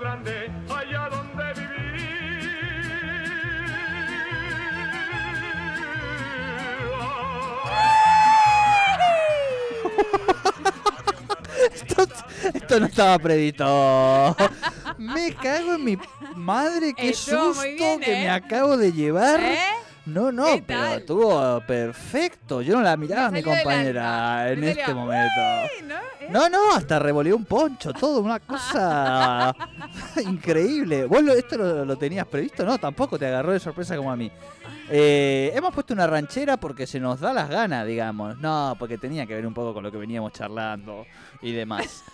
Grande, allá donde viví. Esto, esto no estaba previsto. Me cago en mi madre, qué Estuvo susto muy bien, que ¿eh? me acabo de llevar. ¿Eh? No, no, ¿Qué pero tal? estuvo perfecto. Yo no la miraba a mi salió del compañera alma. en Me este salió, momento. ¿Eh? No, no, hasta revoleó un poncho, todo, una cosa increíble. ¿Vos lo- esto lo, lo tenías previsto? No, tampoco te agarró de sorpresa como a mí. Eh, hemos puesto una ranchera porque se nos da las ganas, digamos. No, porque tenía que ver un poco con lo que veníamos charlando y demás.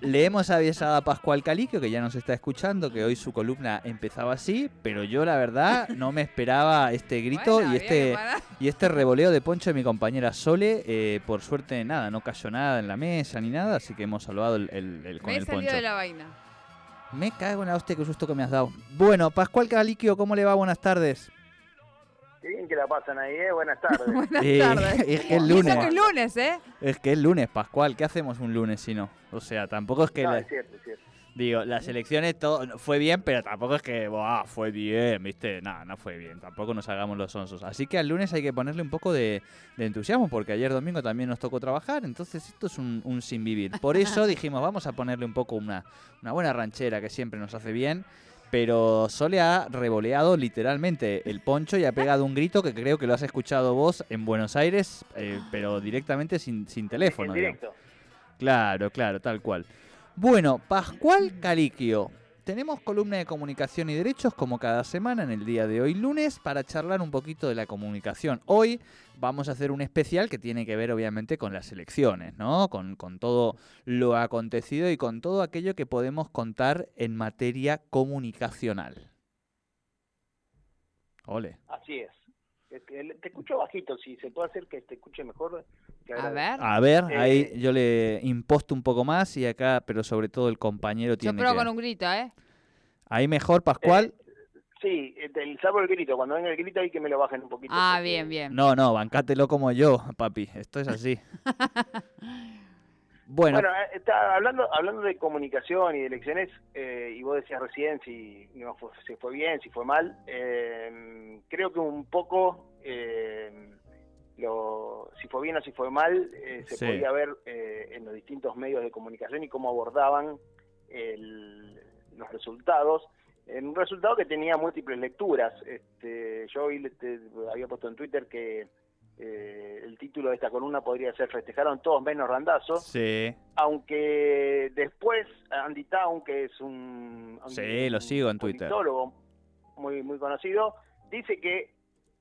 Le hemos avisado a Pascual Caliquio, que ya nos está escuchando, que hoy su columna empezaba así, pero yo la verdad no me esperaba este grito Bueno, y este y este revoleo de poncho de mi compañera Sole, eh, por suerte nada, no cayó nada en la mesa ni nada, así que hemos salvado el, el- el- con Me el poncho. de la vaina. Me cago en la hostia, qué susto que me has dado. Bueno, Pascual Caliquio, ¿cómo le va? Buenas tardes. Qué bien que la pasan ahí, ¿eh? Buenas tardes. Buenas Eh, tardes. es que es lunes. Es lunes, ¿eh? Es que es lunes, Pascual, ¿qué hacemos un lunes si no? O sea, tampoco es que... No, la- es cierto, es cierto. Digo, las elecciones todo fue bien, pero tampoco es que, "Buah, fue bien, ¿viste? Nada, no fue bien. Tampoco nos hagamos los onsos. Así que al lunes hay que ponerle un poco de, de entusiasmo, porque ayer domingo también nos tocó trabajar, entonces esto es un, un sin vivir. Por eso dijimos, vamos a ponerle un poco una, una buena ranchera que siempre nos hace bien. Pero Sole ha revoleado literalmente el poncho y ha pegado un grito que creo que lo has escuchado vos en Buenos Aires, eh, pero directamente sin, sin teléfono. En directo. Claro, claro, tal cual. Bueno, Pascual Caliquio. Tenemos columna de comunicación y derechos como cada semana en el día de hoy lunes para charlar un poquito de la comunicación. Hoy vamos a hacer un especial que tiene que ver obviamente con las elecciones, ¿no? Con, con todo lo acontecido y con todo aquello que podemos contar en materia comunicacional. Ole. Así es. Es que el- Te escucho bajito, si se puede hacer que te escuche mejor. te A ver. A ver, Eh, ahí yo le imposto un poco más y acá, pero sobre todo el compañero Yo tiene pruebo que... con un grito, ¿eh? Ahí mejor, Pascual. Sí, eh, el salvo el grito. Cuando venga el grito hay que me lo bajen un poquito. Ah, porque- bien, bien. No, no, bancátelo como yo, papi. Esto es así. bueno, Bueno, eh, está hablando hablando de comunicación y de elecciones, eh, y vos decías recién si, no fue, si fue bien, si fue mal. eh, creo que un poco, eh, lo, si fue bien o si fue mal, eh, se Sí. podía ver eh, en los distintos medios de comunicación y cómo abordaban el- los resultados. En un resultado que tenía múltiples lecturas. Este, yo hoy había puesto en Twitter que eh, el título de esta columna podría ser Festejaron todos menos Randazo sí. aunque después Andy Town, que es un, un- Sí, lo sigo en Twitter. muy muy conocido, dice que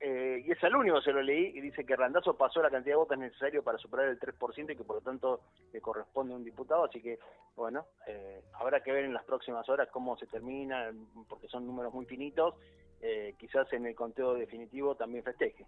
eh, y es el único se lo leí y dice que Randazo pasó la cantidad de votos necesario para superar el 3% y que por lo tanto le corresponde a un diputado, así que bueno, eh, habrá que ver en las próximas horas cómo se termina, porque son números muy finitos, eh, quizás en el conteo definitivo también festeje.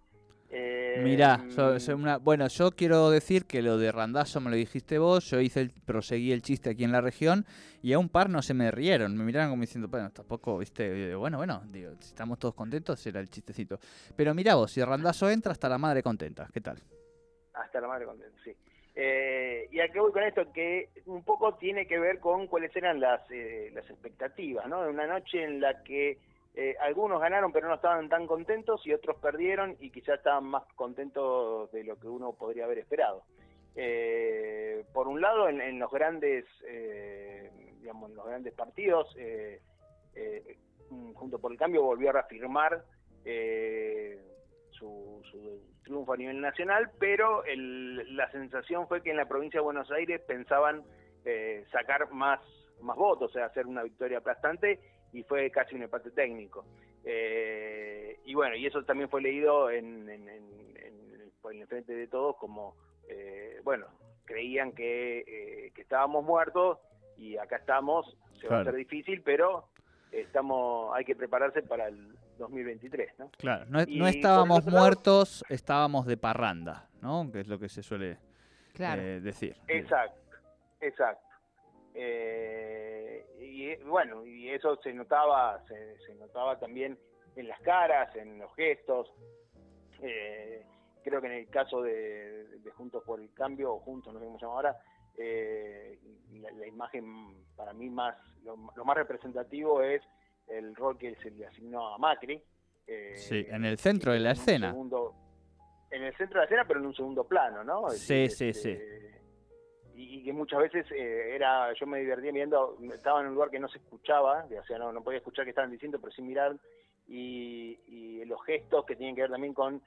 Eh, Mirá, so- so una- bueno, yo quiero decir que lo de Randazo me lo dijiste vos, yo hice el, proseguí el chiste aquí en la región y a un par no se me rieron, me miraron como diciendo, bueno, tampoco, viste, Eh, bueno, bueno, digo, si estamos todos contentos, era el chistecito. Pero mirá vos, si Randazo entra, hasta la madre contenta, ¿qué tal? Hasta la madre contenta, sí. Eh, y a qué voy con esto, que un poco tiene que ver con cuáles eran las, eh, las expectativas, ¿no? De una noche en la que eh, algunos ganaron pero no estaban tan contentos y otros perdieron y quizás estaban más contentos de lo que uno podría haber esperado. Eh, por un lado, en, en los grandes, eh, digamos, en los grandes partidos, eh, eh, junto por el cambio volvió a reafirmar eh, su, su triunfo a nivel nacional, pero el- la sensación fue que en la provincia de Buenos Aires pensaban sacar más, más votos, o sea, hacer una victoria aplastante, y fue casi un empate técnico. Eh, y bueno, y eso también fue leído en, en- en- el frente de todos como, eh, bueno, creían que, eh, que estábamos muertos y acá estamos, se va a hacer difícil, pero estamos hay que prepararse para el 2023, ¿no? Claro, no, no estábamos lado- muertos, estábamos de parranda, ¿no? Que es lo que se suele Claro. eh, decir. Exacto, exacto. Eh, y eh, bueno, y eso se notaba, se, se notaba también en las caras, en los gestos. Eh, creo que en el caso de, de Juntos por el Cambio, o Juntos, no sé cómo se llama ahora, eh, la, la imagen para mí más, lo, lo más representativo es el rol que se le asignó a Macri. eh, Sí, en el centro de la escena. segundo- en el centro de la escena, pero en un segundo plano, ¿no? Es Sí, decir, sí, este, Y, y que muchas veces eh, era, yo me divertía viendo, estaba en un lugar que no se escuchaba, o sea, no, no podía escuchar qué estaban diciendo, pero sí mirar, y, y los gestos que tienen que ver también con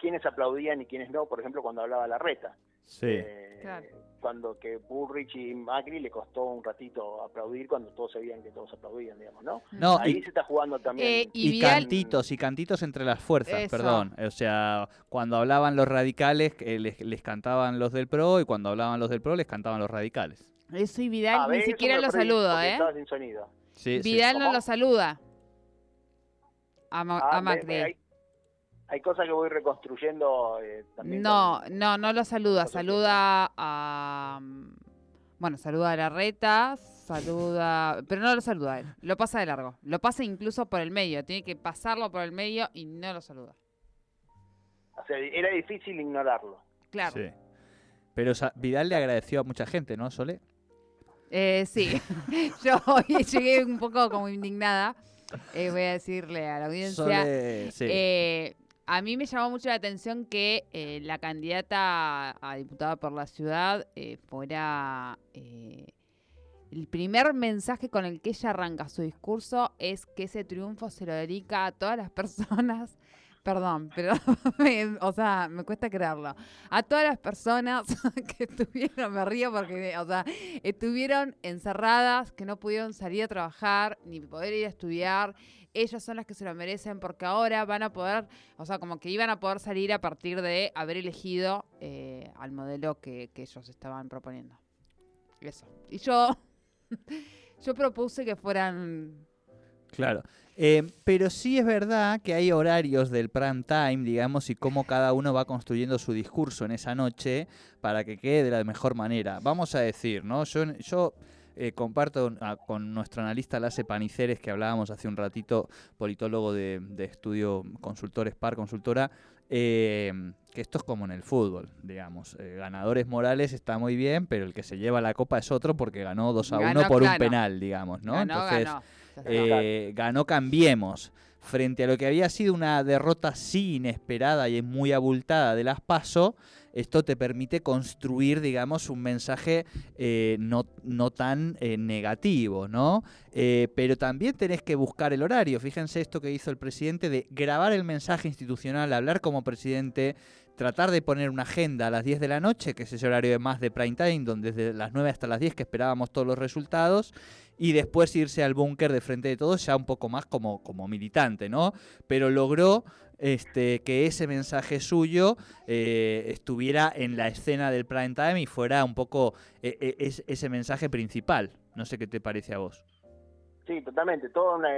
quiénes aplaudían y quiénes no, por ejemplo, cuando hablaba la reta. Sí, Eh, Claro. Cuando que Bullrich y Macri le costó un ratito aplaudir cuando todos sabían que todos aplaudían, digamos, ¿no? no, Ahí y, se está jugando también. Eh, y y Vidal- cantitos, y cantitos entre las fuerzas, Eso. perdón. O sea, cuando hablaban los radicales, eh, les, les cantaban los del PRO, y cuando hablaban los del PRO, les cantaban los radicales. Eso y Vidal Ah, ni siquiera lo saluda, ¿eh? Estaba sin sonido. Sí, sí. Vidal no ¿Cómo? lo saluda. A, Ma- Ah, a me- Macri. me- hay cosas que voy reconstruyendo eh, también. No, con- no, no lo saluda. Saluda a. mm, Bueno, saluda a la reta, saluda. Pero no lo saluda a él. Lo pasa de largo. Lo pasa incluso por el medio. Tiene que pasarlo por el medio y no lo saluda. O sea, era difícil ignorarlo. Claro. Sí. Pero Vidal le agradeció a mucha gente, ¿no, Sole? Eh, sí. Yo hoy llegué un poco como indignada. Eh, voy a decirle a la audiencia. Sole, sí. Eh, a mí me llamó mucho la atención que eh, la candidata a, diputada por la ciudad eh, fuera... eh, el primer mensaje con el que ella arranca su discurso es que ese triunfo se lo dedica a todas las personas, perdón, pero, o sea, me cuesta creerlo, a todas las personas que estuvieron, me río porque, o sea, estuvieron encerradas, que no pudieron salir a trabajar, ni poder ir a estudiar, ellas son las que se lo merecen porque ahora van a poder, o sea, como que iban a poder salir a partir de haber elegido eh, al modelo que, ellos estaban proponiendo. Eso. Y yo, yo propuse que fueran... Claro. Eh, pero sí es verdad que hay horarios del prime time, digamos, y cómo cada uno va construyendo su discurso en esa noche para que quede de la mejor manera. Vamos a decir, ¿no? Yo eh, comparto ah, con nuestro analista Lace Paniceres, que hablábamos hace un ratito, politólogo de, de estudio consultor SPAR, consultora, eh, que esto es como en el fútbol, digamos. Eh, ganadores morales está muy bien, pero el que se lleva la copa es otro porque ganó 2 a 1 Ganó, por un penal, digamos, ¿no? ganó, Entonces, ganó. Eh, ganó Cambiemos frente a lo que había sido una derrota sí inesperada y muy abultada de las PASO, esto te permite construir, digamos, un mensaje eh, no, no tan eh, negativo, ¿no? Eh, pero también tenés que buscar el horario. Fíjense esto que hizo el presidente de grabar el mensaje institucional, hablar como presidente, tratar de poner una agenda a las 10 de la noche, que es ese horario de más de prime time, donde desde las 9 hasta las 10 que esperábamos todos los resultados, y después irse al búnker de frente de todos, ya un poco más como, como militante, ¿no? Pero logró este, que ese mensaje suyo eh, estuviera en la escena del prime time y fuera un poco eh, eh, es- ese mensaje principal. No sé qué te parece a vos. Sí, totalmente. Todo una,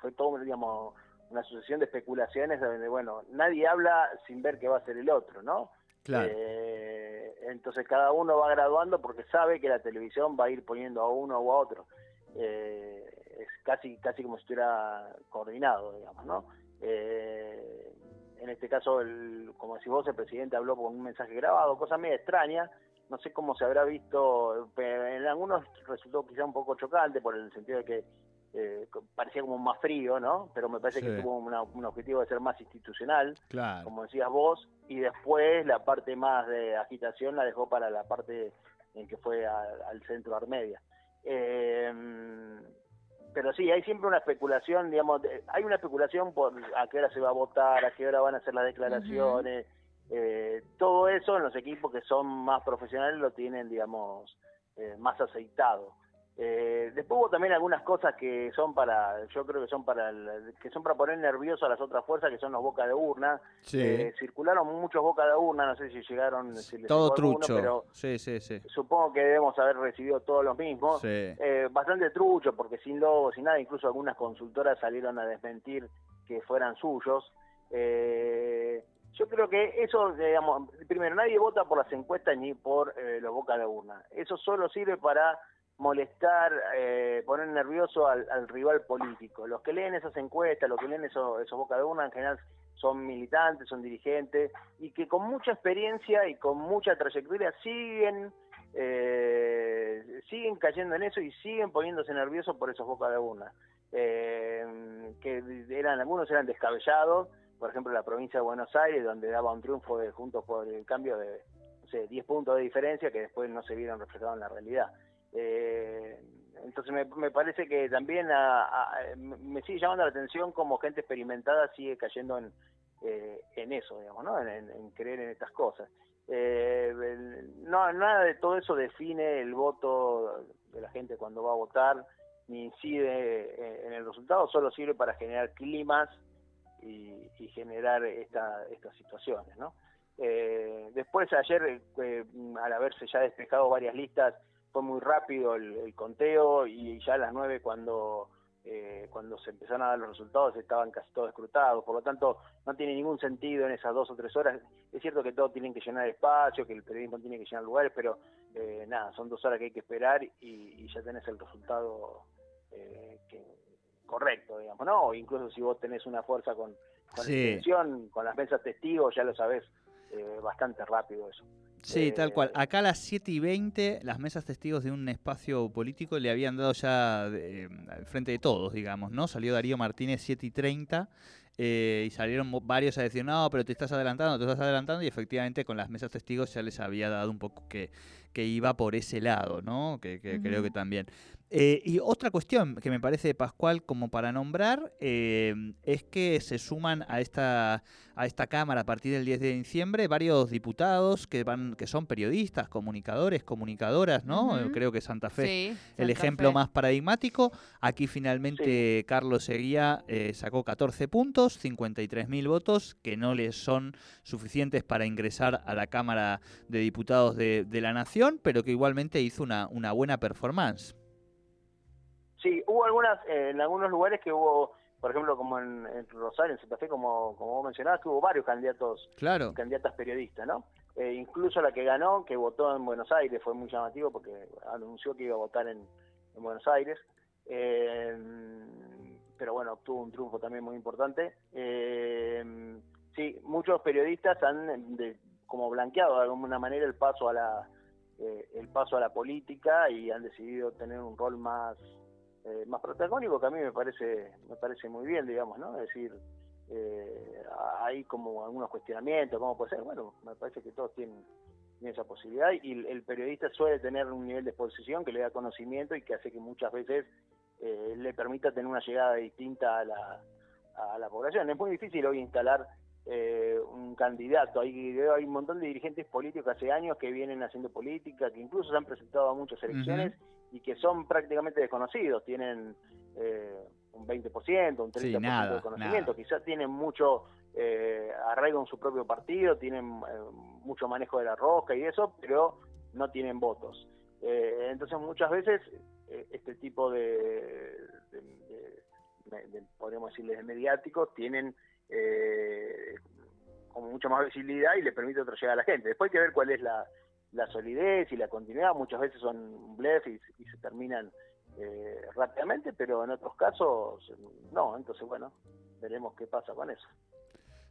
fue todo, digamos, una sucesión de especulaciones donde, bueno, nadie habla sin ver qué va a hacer el otro, ¿no? Eh, entonces cada uno va graduando porque sabe que la televisión va a ir poniendo a uno o a otro. Eh, es casi casi como si estuviera coordinado, digamos, ¿no? Eh, en este caso, el, como decís vos, el presidente habló con un mensaje grabado, cosa media extraña. No sé cómo se habrá visto, pero en algunos resultó quizá un poco chocante por el sentido de que eh, parecía como más frío, ¿no? Pero me parece que tuvo una- un objetivo de ser más institucional Claro. como decías vos, y después la parte más de agitación la dejó para la parte en que fue a- al centro Armedia. Eh, pero sí, hay siempre una especulación, digamos, de- hay una especulación por a qué hora se va a votar, a qué hora van a hacer las declaraciones, eh, todo eso en los equipos que son más profesionales lo tienen, digamos, eh, más aceitado. Eh, después hubo también algunas cosas que son para, yo creo que son para, el- que son para poner nervioso a las otras fuerzas, que son los boca de urna. Sí. Eh, circularon muchos boca de urna, no sé si llegaron, si les Todo llegó alguno, trucho. pero Sí, sí, sí. supongo que debemos haber recibido todos los mismos. Sí. Eh, bastante trucho, porque sin logo, sin nada, incluso algunas consultoras salieron a desmentir que fueran suyos. Eh, yo creo que eso, digamos, primero, nadie vota por las encuestas ni por eh, los boca de urna. Eso solo sirve para molestar, eh, poner nervioso al, al rival político. Los que leen esas encuestas, los que leen esos, esos boca de urna, en general son militantes, son dirigentes, y que con mucha experiencia y con mucha trayectoria siguen eh, siguen cayendo en eso y siguen poniéndose nerviosos por esos boca de urna. Eh, que eran algunos eran descabellados, por ejemplo la provincia de Buenos Aires, donde daba un triunfo de Juntos por el Cambio de no sé, 10 puntos de diferencia que después no se vieron reflejados en la realidad. Eh, entonces me, me parece que también a- a- me sigue llamando la atención como gente experimentada sigue cayendo en, eh, en eso, digamos, ¿no? En, creer en estas cosas. Eh, no, nada de todo eso define el voto de la gente cuando va a votar, ni incide eh, en el resultado, solo sirve para generar climas y, y generar esta, estas situaciones, ¿no? Eh, después ayer, eh, al haberse ya despejado varias listas, fue muy rápido el, el conteo y ya a las 9 cuando eh, cuando se empezaron a dar los resultados estaban casi todos escrutados, por lo tanto no tiene ningún sentido en esas dos o tres horas. Es cierto que todos tienen que llenar espacio, que el periodismo tiene que llenar lugares, pero eh, nada, son dos horas que hay que esperar y, y ya tenés el resultado eh, que, correcto, digamos, ¿no? O incluso si vos tenés una fuerza con, con Sí. con las mesas testigos, ya lo sabés eh, bastante rápido eso. Sí, tal cual. Eh, Acá a las 7 y 20, las mesas testigos de un espacio político le habían dado ya eh, al frente de todos, digamos, ¿no? Salió Darío Martínez 7 y 30 eh, y salieron varios a decir, no, pero te estás adelantando, te estás adelantando, y efectivamente con las mesas testigos ya les había dado un poco que, que iba por ese lado, ¿no? Que, que creo que también. Eh, y otra cuestión que me parece, Pascual, como para nombrar, eh, es que se suman a esta, a esta Cámara a partir del 10 de diciembre varios diputados que, van, que son periodistas, comunicadores, comunicadoras, ¿no? Ujú. Creo que Santa Fe Sí, el Santa ejemplo Fe. más paradigmático. Aquí finalmente Carlos Seguía eh, sacó 14 puntos, 53.000 votos, que no les son suficientes para ingresar a la Cámara de Diputados de, de la Nación, pero que igualmente hizo una, una buena performance. Sí, hubo algunas, eh, en algunos lugares que hubo, por ejemplo, como en, en Rosario, en Santa Fe, como, como vos mencionabas, que hubo varios candidatos, Claro. candidatas periodistas, ¿no? Eh, incluso la que ganó, que votó en Buenos Aires, fue muy llamativo porque anunció que iba a votar en, en Buenos Aires. Eh, pero bueno, obtuvo un triunfo también muy importante. Eh, sí, muchos periodistas han de- como blanqueado de alguna manera el paso a la eh, el paso a la política y han decidido tener un rol más eh, más protagónico que a mí me parece me parece muy bien digamos no es decir eh, hay como algunos cuestionamientos cómo puede ser. Bueno me parece que todos tienen, esa posibilidad y el, el periodista suele tener un nivel de exposición que le da conocimiento y que hace que muchas veces eh, le permita tener una llegada distinta a la, a la población. Es muy difícil hoy instalar eh, un candidato. Hay, hay un montón de dirigentes políticos hace años que vienen haciendo política, que incluso se han presentado a muchas elecciones y que son prácticamente desconocidos. Tienen eh, un 20%, un 30% Sí, nada, de conocimiento. nada. Quizás tienen mucho eh, arraigo en su propio partido, tienen eh, mucho manejo de la rosca y eso, pero no tienen votos. Eh, entonces muchas veces este tipo de, de- de- de- podríamos decirles, de mediáticos tienen eh, como mucha más visibilidad y le permite otro llegar a la gente. Después hay que ver cuál es la, solidez y la continuidad. Muchas veces son un blef y, se terminan eh, rápidamente, pero en otros casos no. Entonces, bueno, veremos qué pasa con eso.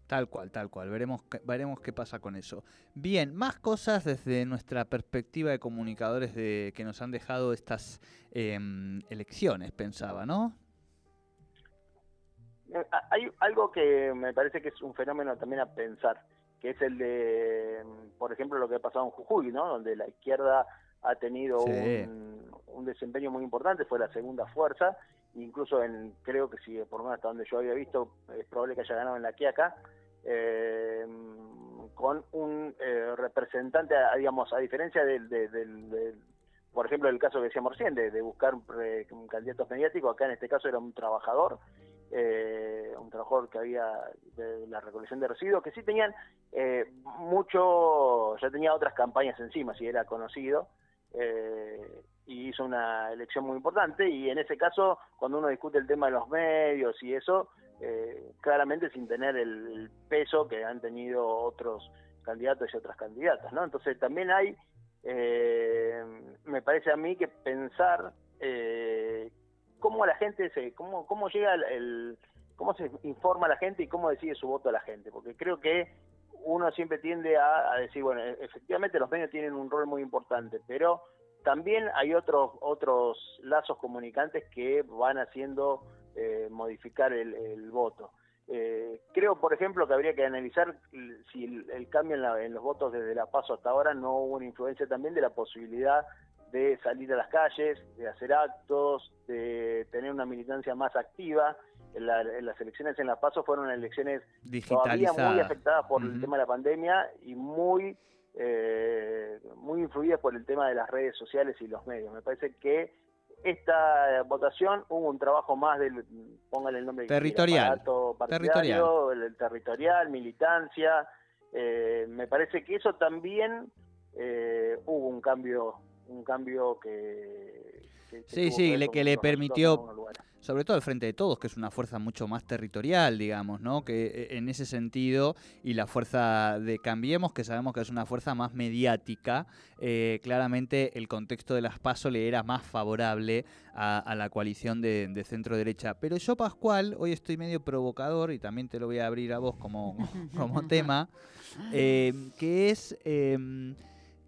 Tal cual, tal cual. Veremos, veremos qué pasa con eso. Bien, más cosas desde nuestra perspectiva de comunicadores de, que nos han dejado estas em, elecciones, pensaba, ¿no? Eh, Hay algo que me parece que es un fenómeno también a pensar, que es el de, mm, por ejemplo, lo que ha pasado en Jujuy, ¿no? Donde la izquierda ha tenido Sí. un, un desempeño muy importante, fue la segunda fuerza, incluso en, creo que si por lo menos hasta donde yo había visto, es probable que haya ganado en la Quiaca, eh, con un eh, representante, a- digamos, a diferencia del, del- del- del- por ejemplo, el caso que decíamos recién, de, de buscar eh, candidatos mediáticos, acá en este caso era un trabajador, eh, un trabajador que había de la recolección de residuos, que sí tenían eh, mucho, ya tenía otras campañas encima, si era conocido, eh, y hizo una elección muy importante, y en ese caso, cuando uno discute el tema de los medios y eso, eh, claramente sin tener el peso que han tenido otros candidatos y otras candidatas, ¿no? Entonces también hay eh, me parece a mí que pensar eh, cómo la gente se, cómo, cómo llega el, cómo se informa la gente y cómo decide su voto a la gente, porque creo que uno siempre tiende a, decir, bueno, e, efectivamente los medios tienen un rol muy importante, pero también hay otros otros lazos comunicantes que van haciendo eh, modificar el, el voto. Eh, creo, por ejemplo, que habría que analizar si el, cambio en, los votos desde la paso hasta ahora no hubo una influencia también de la posibilidad de salir a las calles, de hacer actos, de tener una militancia más activa. En, las elecciones en la paso fueron elecciones todavía muy afectadas por el tema de la pandemia y muy eh, muy influidas por el tema de las redes sociales y los medios. Me parece que esta votación hubo un trabajo más del, póngale el nombre territorial, territorial. El, territorial, militancia. Eh, me parece que eso también eh, hubo un cambio, un cambio que, sí, sí, le, que le permitió sobre todo el Frente de Todos, que es una fuerza mucho más territorial, digamos, ¿no? Que eh, en ese sentido, y la fuerza de Cambiemos, que sabemos que es una fuerza más mediática, eh, claramente el contexto de las PASO le era más favorable a, la coalición de, centro-derecha. Pero yo, Pascual, hoy estoy medio provocador, y también te lo voy a abrir a vos como, como tema, eh, que es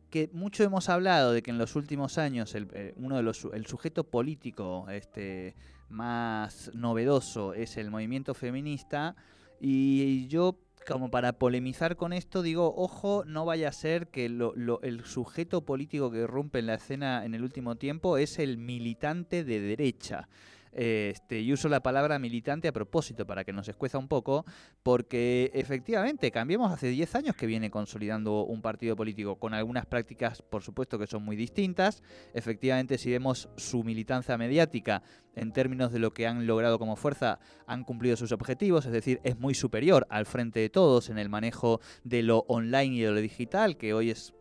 que mucho hemos hablado de que en los últimos años el, uno de los el sujeto político este más novedoso es el movimiento feminista y yo como para polemizar con esto digo, ojo, no vaya a ser que el sujeto político que rompe en la escena en el último tiempo es el militante de derecha. Este, y uso la palabra militante a propósito para que nos escueza un poco, porque efectivamente cambiemos hace 10 años que viene consolidando un partido político con algunas prácticas, por supuesto, que son muy distintas. Efectivamente, si vemos su militancia mediática en términos de lo que han logrado como fuerza, han cumplido sus objetivos, es decir, es muy superior al frente de todos en el manejo de lo online y de lo digital, que hoy es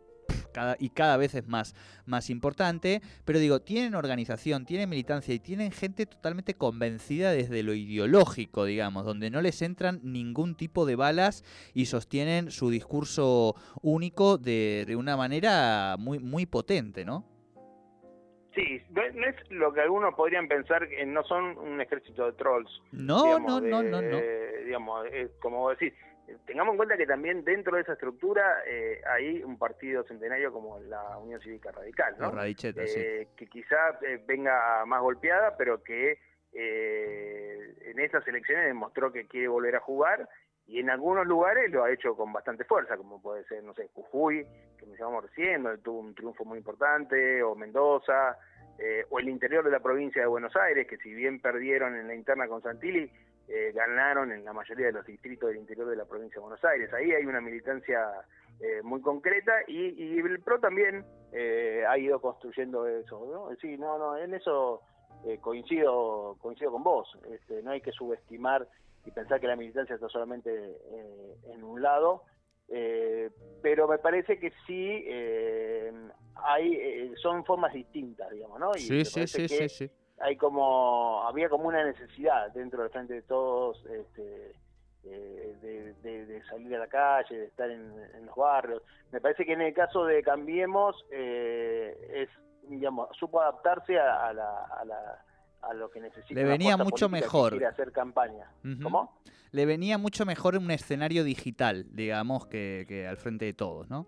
y cada vez es más, más importante, pero digo, tienen organización, tienen militancia y tienen gente totalmente convencida desde lo ideológico, digamos, donde no les entran ningún tipo de balas y sostienen su discurso único de, de una manera muy, muy potente, ¿no? Sí, no es lo que algunos podrían pensar, que no son un ejército de trolls. No, no, no, no, no. Digamos, como decir, tengamos en cuenta que también dentro de esa estructura eh, hay un partido centenario como la Unión Cívica Radical, ¿no? Eh, que quizá eh, venga más golpeada, pero que en estas elecciones demostró que quiere volver a jugar y en algunos lugares lo ha hecho con bastante fuerza, como puede ser, no sé, Jujuy, que me llamamos recién, donde tuvo un triunfo muy importante, o Mendoza, o el interior de la provincia de Buenos Aires, que si bien perdieron en la interna con Santilli, eh, ganaron en la mayoría de los distritos del interior de la provincia de Buenos Aires. Ahí hay una militancia eh, muy concreta y, el PRO también eh, ha ido construyendo eso. ¿no? Sí, no, no, en eso coincido, coincido con vos. Este, no hay que subestimar y pensar que la militancia está solamente en un lado. pero me parece que sí hay son formas distintas, digamos, ¿no? Y sí, sí, sí, sí, sí hay como había como una necesidad dentro del frente de todos este, eh, de, salir a la calle de estar en, los barrios. Me parece que en el caso de cambiemos eh, es digamos supo adaptarse a, la, a, la, a lo que necesita le venía mucho mejor. hacer campaña. Cómo le venía mucho mejor un escenario digital digamos que, que al frente de todos no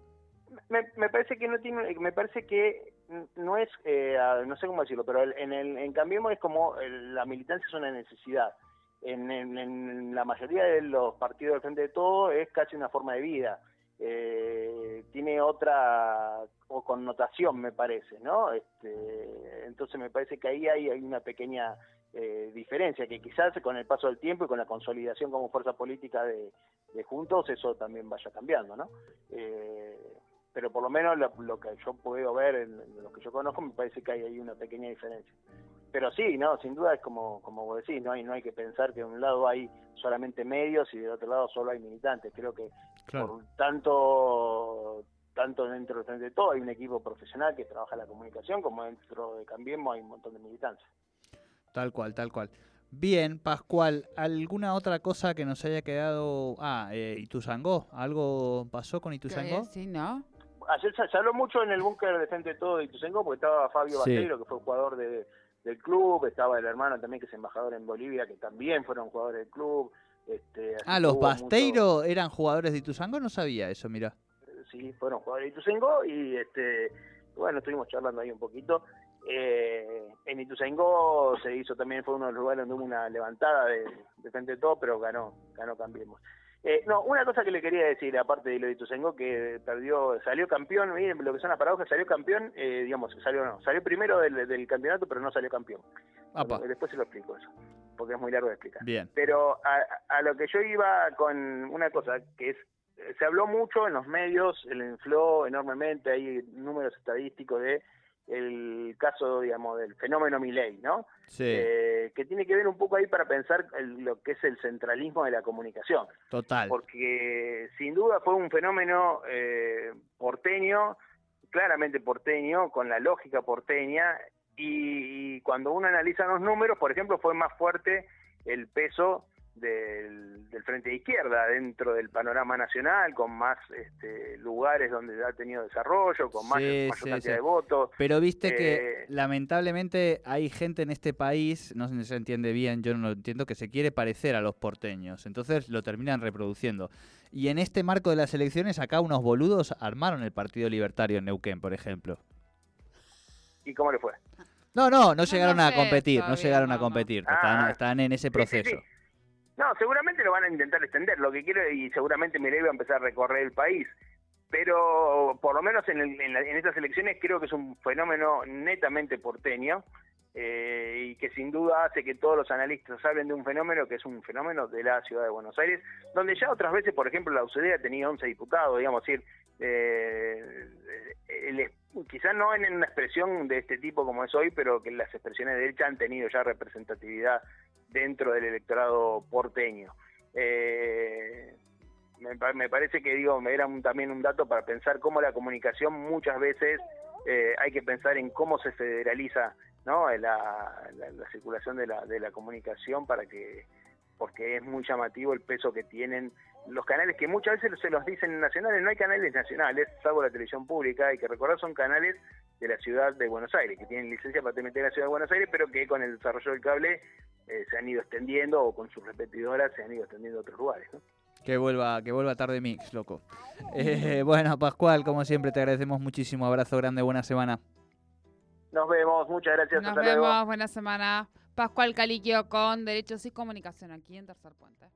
me, me parece que no tiene me parece que no es, eh, no sé cómo decirlo, pero en, el, en Cambiemos es como la militancia es una necesidad. En, la mayoría de los partidos del Frente de Todo es casi una forma de vida. Eh, tiene otra o connotación, me parece, ¿no? Este, entonces me parece que ahí hay, hay una pequeña eh, diferencia, que quizás con el paso del tiempo y con la consolidación como fuerza política de, Juntos, eso también vaya cambiando, ¿no? Pero por lo menos lo, lo que yo puedo ver en, en lo que yo conozco me parece que hay ahí una pequeña diferencia pero sí, no, sin duda es como, como vos decís, no hay, no hay que pensar que de un lado hay solamente medios y del otro lado solo hay militantes. Creo que por tanto, tanto dentro de todo hay un equipo profesional que trabaja la comunicación, como dentro de Cambiemos hay un montón de militantes. Tal cual, tal cual. Bien, Pascual, ¿alguna otra cosa que nos haya quedado? Ah, eh, Ituzangó, ¿algo pasó con Ituzangó? Sí, ¿no? Ayer se, habló mucho en el búnker de Frente Todo de Ituzangó porque estaba Fabio Sí. Basteiro, que fue jugador de, del club, estaba el hermano también que es embajador en Bolivia, que también fueron jugadores del club. Este, Ah, los mucho- Basteiro eran jugadores de Ituzangó, no sabía eso, mira. sí, fueron jugadores de Ituzaingó y este, bueno, estuvimos charlando ahí un poquito. Eh, en Ituzaingó se hizo también, fue uno de los lugares donde hubo una levantada de, de frente de todo, pero ganó, ganó Cambiemos. Eh, no, una cosa que le quería decir, aparte de lo de Ituzaingó, que perdió, salió campeón, miren lo que son las paradojas, salió campeón, eh, digamos, salió no, salió primero del, del campeonato, pero no salió campeón. Apa, Después se lo explico eso, porque es muy largo de explicar. bien. Pero a, a lo que yo iba con una cosa, que es, se habló mucho en los medios, le infló enormemente, hay números estadísticos de el caso, digamos, del fenómeno Milei, ¿no? Sí, Eh, que tiene que ver un poco ahí para pensar el- lo que es el centralismo de la comunicación total. porque sin duda fue un fenómeno eh, porteño, claramente porteño, con la lógica porteña, y, y cuando uno analiza los números, por ejemplo, fue más fuerte el peso del, del Frente de Izquierda dentro del panorama nacional, con más este, lugares donde ha tenido desarrollo, con más, Sí, mayor sí, cantidad sí. de votos. Pero viste que Eh, lamentablemente hay gente en este país, no se entiende bien, yo no lo entiendo, que se quiere parecer a los porteños. Entonces lo terminan reproduciendo. Y en este marco de las elecciones, acá unos boludos armaron el Partido Libertario en Neuquén, por ejemplo. ¿Y cómo le fue? No, no, no No, llegaron no a competir, no llegaron a no, competir. Ah. Están, están en ese Sí, sí, proceso. No, seguramente lo van a intentar extender. Lo que quiero, y seguramente Milei va a empezar a recorrer el país. Pero por lo menos en, el- en, la- en estas elecciones creo que es un fenómeno netamente porteño eh, y que sin duda hace que todos los analistas hablen de un fenómeno que es un fenómeno de la ciudad de Buenos Aires, donde ya otras veces, por ejemplo, la UCD ha tenido 11 diputados, digamos, decir, eh, quizás no en una expresión de este tipo como es hoy, pero que las expresiones de derecha han tenido ya representatividad dentro del electorado porteño. Eh, me, pa- me parece que digo me era un- también un dato para pensar cómo la comunicación muchas veces eh, hay que pensar en cómo se federaliza no la- la circulación de la, de la comunicación para que porque es muy llamativo el peso que tienen los canales que muchas veces se los dicen nacionales no hay canales nacionales salvo la televisión pública hay que recordar son canales de la ciudad de Buenos Aires que tienen licencia para transmitir en la ciudad de Buenos Aires pero que con el desarrollo del cable eh, se han ido extendiendo o con sus repetidoras se han ido extendiendo a otros lugares ¿no? Que vuelva, que vuelva tarde mix, loco. Eh, bueno, Pascual, como siempre, te agradecemos muchísimo. Abrazo grande, buena semana. Nos vemos, muchas gracias. Nos hasta vemos, luego. buena semana. Pascual Caliquio con Derechos y Comunicación aquí en Tercer Puente.